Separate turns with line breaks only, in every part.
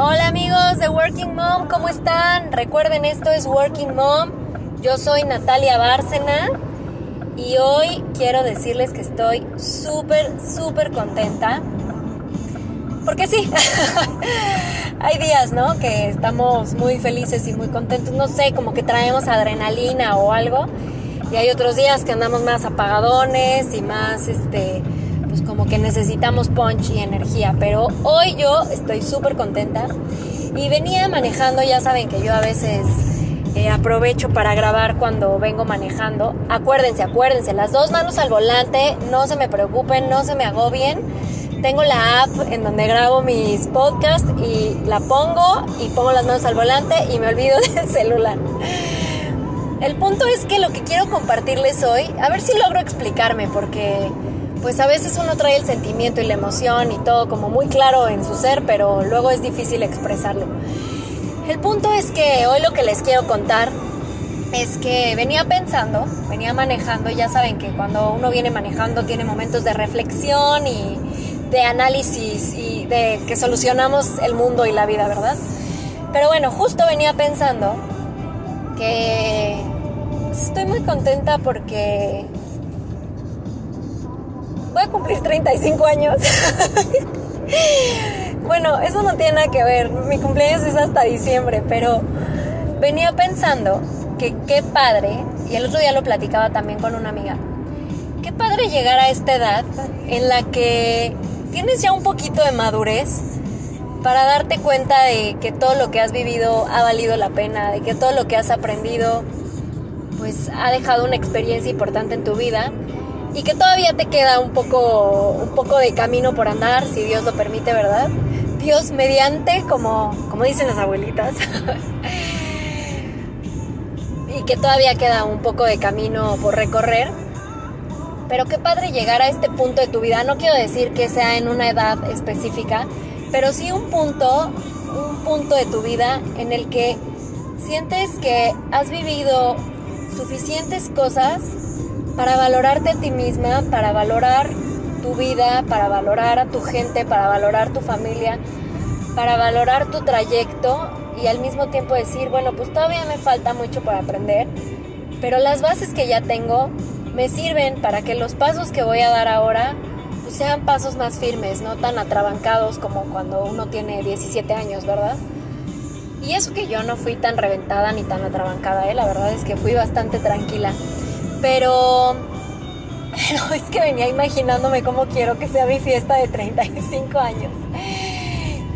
Hola amigos de Working Mom, ¿cómo están? Recuerden, esto es Working Mom. Yo soy Natalia Bárcena y hoy quiero decirles que estoy súper, súper contenta. Porque sí, hay días, ¿no? Que estamos muy felices y muy contentos. No sé, como que traemos adrenalina o algo. Y hay otros días que andamos más apagadones y más, este, como que necesitamos punch y energía. Pero hoy yo estoy súper contenta y venía manejando, ya saben que yo a veces eh, aprovecho para grabar cuando vengo manejando. Acuérdense, acuérdense, las dos manos al volante, no se me preocupen, no se me agobien. Tengo la app en donde grabo mis podcasts y la pongo y pongo las manos al volante y me olvido del celular. El punto es que lo que quiero compartirles hoy, a ver si logro explicarme, porque pues a veces uno trae el sentimiento y la emoción y todo como muy claro en su ser, pero luego es difícil expresarlo. El punto es que hoy lo que les quiero contar es que venía pensando, venía manejando, ya saben que cuando uno viene manejando tiene momentos de reflexión y de análisis y de que solucionamos el mundo y la vida, ¿verdad? Pero bueno, justo venía pensando que estoy muy contenta porque voy a cumplir 35 años. bueno, eso no tiene nada que ver. Mi cumpleaños es hasta diciembre, pero venía pensando que qué padre, y el otro día lo platicaba también con una amiga, qué padre llegar a esta edad en la que tienes ya un poquito de madurez para darte cuenta de que todo lo que has vivido ha valido la pena, de que todo lo que has aprendido pues ha dejado una experiencia importante en tu vida y que todavía te queda un poco, un poco de camino por andar, si Dios lo permite, ¿verdad? Dios mediante, como, como dicen las abuelitas. y que todavía queda un poco de camino por recorrer. Pero qué padre llegar a este punto de tu vida. No quiero decir que sea en una edad específica, pero sí un punto, un punto de tu vida en el que sientes que has vivido suficientes cosas para valorarte a ti misma, para valorar tu vida, para valorar a tu gente, para valorar tu familia, para valorar tu trayecto y al mismo tiempo decir, bueno, pues todavía me falta mucho por aprender, pero las bases que ya tengo me sirven para que los pasos que voy a dar ahora pues sean pasos más firmes, no tan atrabancados como cuando uno tiene 17 años, ¿verdad? Y eso que yo no fui tan reventada ni tan atrabancada, ¿eh? la verdad es que fui bastante tranquila. Pero, es que venía imaginándome cómo quiero que sea mi fiesta de 35 años.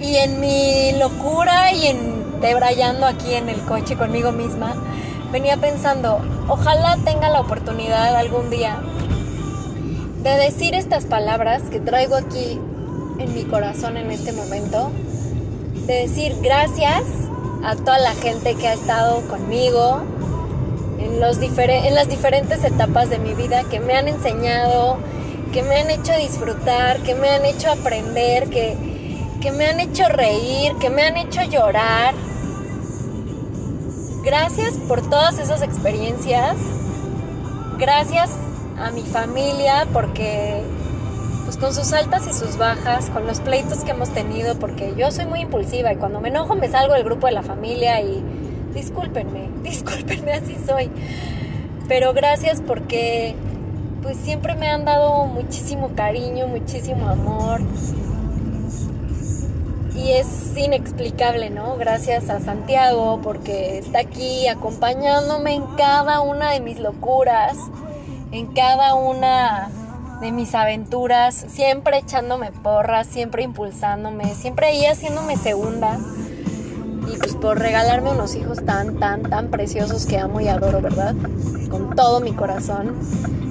Y en mi locura y en debrayando aquí en el coche conmigo misma, venía pensando, ojalá tenga la oportunidad algún día de decir estas palabras que traigo aquí en mi corazón en este momento, de decir gracias a toda la gente que ha estado conmigo, en, los en las diferentes etapas de mi vida que me han enseñado, que me han hecho disfrutar, que me han hecho aprender, que, que me han hecho reír, que me han hecho llorar. Gracias por todas esas experiencias. Gracias a mi familia porque pues con sus altas y sus bajas, con los pleitos que hemos tenido, porque yo soy muy impulsiva y cuando me enojo me salgo del grupo de la familia y discúlpenme, discúlpenme, así soy. Pero gracias porque pues siempre me han dado muchísimo cariño, muchísimo amor. Y es inexplicable, ¿no? Gracias a Santiago porque está aquí acompañándome en cada una de mis locuras, en cada una de mis aventuras, siempre echándome porras, siempre impulsándome, siempre ahí haciéndome segunda pues por regalarme unos hijos tan, tan, tan preciosos que amo y adoro, ¿verdad? Con todo mi corazón,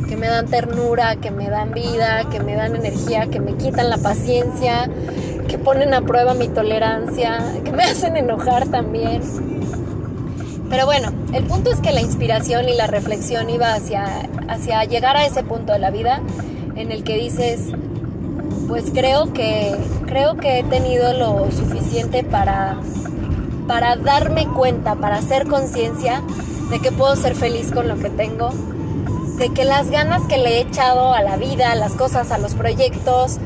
que me dan ternura, que me dan vida, que me dan energía, que me quitan la paciencia, que ponen a prueba mi tolerancia, que me hacen enojar también. Pero bueno, el punto es que la inspiración y la reflexión iba hacia, hacia llegar a ese punto de la vida en el que dices, pues creo que, creo que he tenido lo suficiente para para darme cuenta, para hacer conciencia de que puedo ser feliz con lo que tengo, de que las ganas que le he echado a la vida, a las cosas, a los proyectos,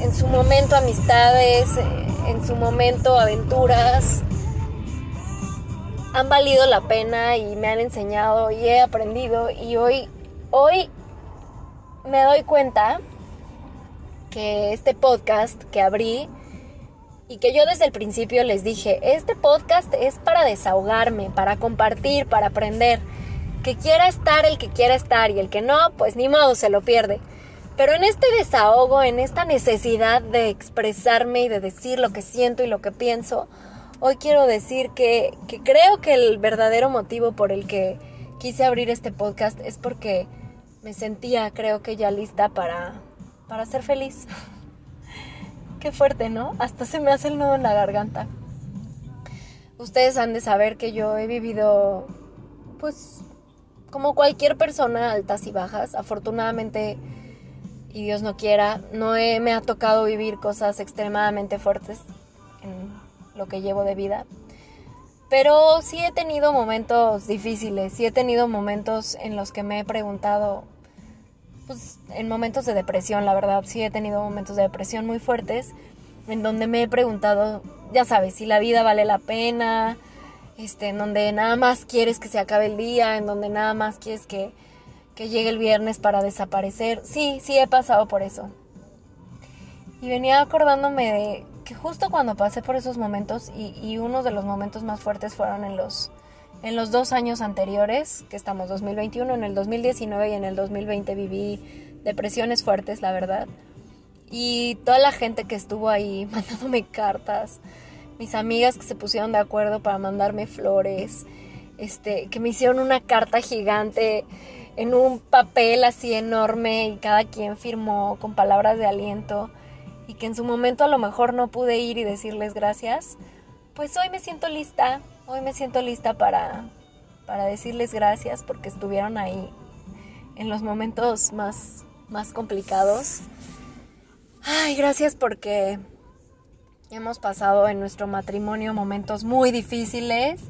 en su momento amistades, en su momento aventuras, han valido la pena y me han enseñado y he aprendido y hoy, hoy me doy cuenta que este podcast que abrí y que yo desde el principio les dije, este podcast es para desahogarme, para compartir, para aprender. Que quiera estar el que quiera estar y el que no, pues ni modo, se lo pierde. Pero en este desahogo, en esta necesidad de expresarme y de decir lo que siento y lo que pienso, hoy quiero decir que, que creo que el verdadero motivo por el que quise abrir este podcast es porque me sentía, creo que ya lista para, para ser feliz. Qué fuerte, ¿no? Hasta se me hace el nudo en la garganta. Ustedes han de saber que yo he vivido, pues, como cualquier persona, altas y bajas. Afortunadamente, y Dios no quiera, no me ha tocado vivir cosas extremadamente fuertes en lo que llevo de vida. Pero sí he tenido momentos difíciles, sí he tenido momentos en los que me he preguntado, pues en momentos de depresión, la verdad, sí he tenido momentos de depresión muy fuertes, en donde me he preguntado, ya sabes, si la vida vale la pena, este, en donde nada más quieres que se acabe el día, en donde nada más quieres que, que llegue el viernes para desaparecer. Sí, sí he pasado por eso. Y venía acordándome de que justo cuando pasé por esos momentos, y, y uno de los momentos más fuertes fueron en los en los dos años anteriores, que estamos 2021, en el 2019 y en el 2020 viví depresiones fuertes, la verdad. Y toda la gente que estuvo ahí mandándome cartas, mis amigas que se pusieron de acuerdo para mandarme flores, este, que me hicieron una carta gigante en un papel así enorme y cada quien firmó con palabras de aliento y que en su momento a lo mejor no pude ir y decirles gracias, pues hoy me siento lista Hoy me siento lista para, para decirles gracias porque estuvieron ahí en los momentos más, más complicados. Ay, gracias porque hemos pasado en nuestro matrimonio momentos muy difíciles,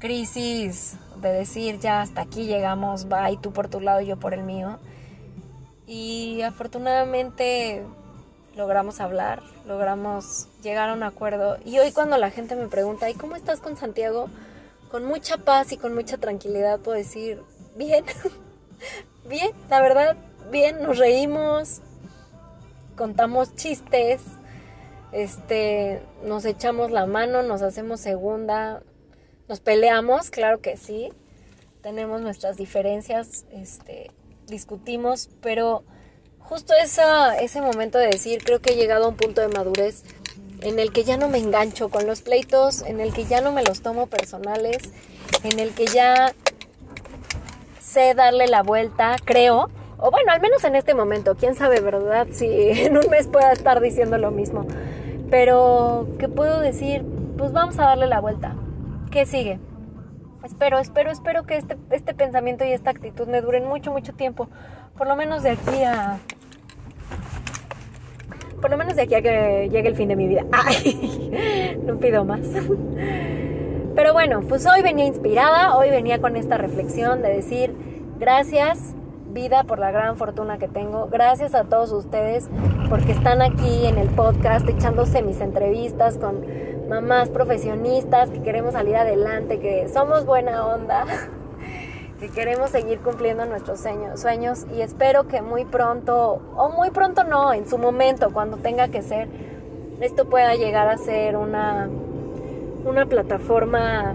crisis de decir ya hasta aquí llegamos, va y tú por tu lado y yo por el mío. Y afortunadamente logramos hablar, logramos llegar a un acuerdo. Y hoy cuando la gente me pregunta, ¿y cómo estás con Santiago? Con mucha paz y con mucha tranquilidad puedo decir, bien, bien, la verdad, bien, nos reímos, contamos chistes, este, nos echamos la mano, nos hacemos segunda, nos peleamos, claro que sí, tenemos nuestras diferencias, este, discutimos, pero justo ese momento de decir, creo que he llegado a un punto de madurez en el que ya no me engancho con los pleitos, en el que ya no me los tomo personales, en el que ya sé darle la vuelta, creo, o bueno, al menos en este momento, quién sabe, ¿verdad? Si en un mes pueda estar diciendo lo mismo, pero ¿qué puedo decir? Pues vamos a darle la vuelta. ¿Qué sigue? Espero, espero, espero que este, este pensamiento y esta actitud me duren mucho, mucho tiempo. Por lo menos de aquí a por lo menos de aquí a que llegue el fin de mi vida. Ay, no pido más. Pero bueno, pues hoy venía inspirada, hoy venía con esta reflexión de decir gracias vida por la gran fortuna que tengo. Gracias a todos ustedes porque están aquí en el podcast echándose mis entrevistas con mamás profesionistas que queremos salir adelante, que somos buena onda. Que queremos seguir cumpliendo nuestros sueños, y espero que muy pronto, o muy pronto no, en su momento, cuando tenga que ser, esto pueda llegar a ser una, una plataforma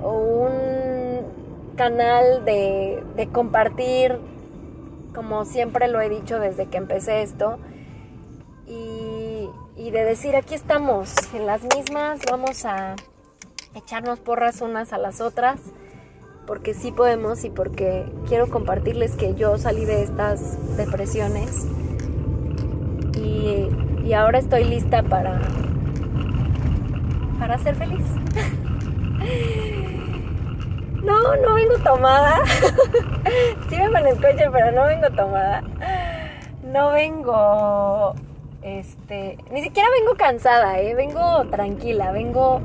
o un canal de, de compartir, como siempre lo he dicho desde que empecé esto, y, y de decir, aquí estamos, en las mismas, vamos a echarnos porras unas a las otras porque sí podemos y porque quiero compartirles que yo salí de estas depresiones y, ahora estoy lista para, para ser feliz. No, no vengo tomada. Sí vengo en el coche, pero no vengo tomada. No vengo, este, ni siquiera vengo cansada, ¿eh? Vengo tranquila, vengo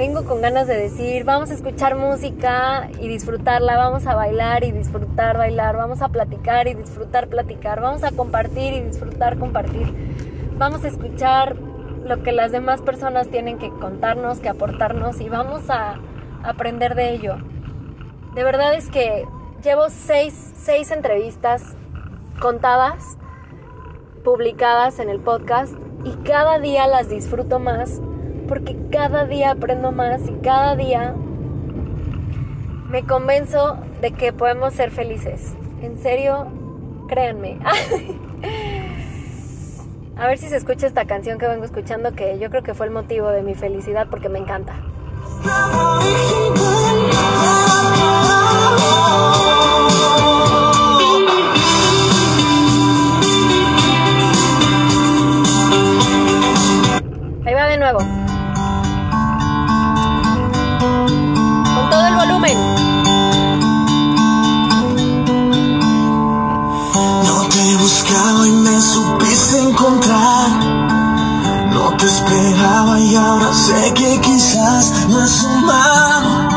vengo con ganas de decir, vamos a escuchar música y disfrutarla, vamos a bailar y disfrutar bailar, vamos a platicar y disfrutar platicar, vamos a compartir y disfrutar compartir. vamos a escuchar lo que las demás personas tienen que contarnos, que aportarnos y vamos a aprender de ello. De verdad es que llevo seis, seis entrevistas contadas, publicadas en el podcast y cada día las disfruto más porque cada día aprendo más y cada día me convenzo de que podemos ser felices. En serio, créanme. A ver si se escucha esta canción que vengo escuchando, que yo creo que fue el motivo de mi felicidad porque me encanta.
Te esperaba y ahora sé que quizás no es humano.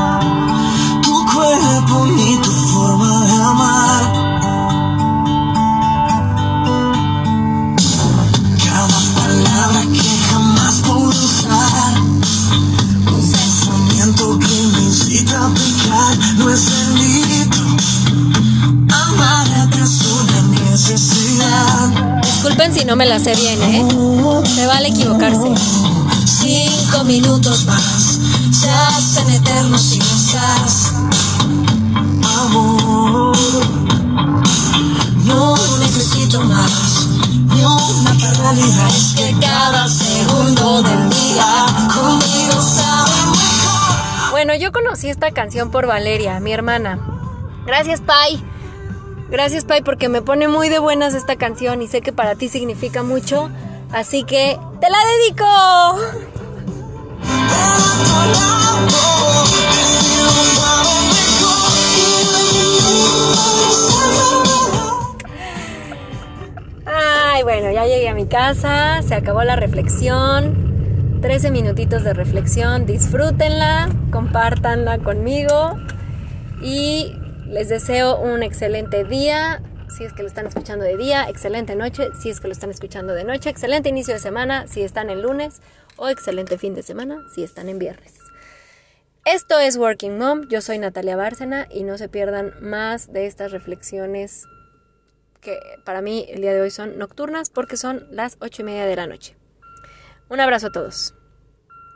No me la sé bien, ¿eh? Se vale equivocarse.
Cinco minutos más, ya hacen eternos si no estás. Amor, no necesito más. Ni una realidad es que cada segundo del día conmigo sabe mejor.
Bueno, yo conocí esta canción por Valeria, mi hermana. Gracias, Pai. Gracias, Pai, porque me pone muy de buenas esta canción y sé que para ti significa mucho. Así que te la dedico. Ay, bueno, ya llegué a mi casa, se acabó la reflexión. 13 minutitos de reflexión, disfrútenla, compártanla conmigo y les deseo un excelente día, si es que lo están escuchando de día, excelente noche, si es que lo están escuchando de noche, excelente inicio de semana, si están en lunes, o excelente fin de semana, si están en viernes. Esto es Working Mom, yo soy Natalia Bárcena y no se pierdan más de estas reflexiones que para mí el día de hoy son nocturnas porque son las ocho y media de la noche. Un abrazo a todos.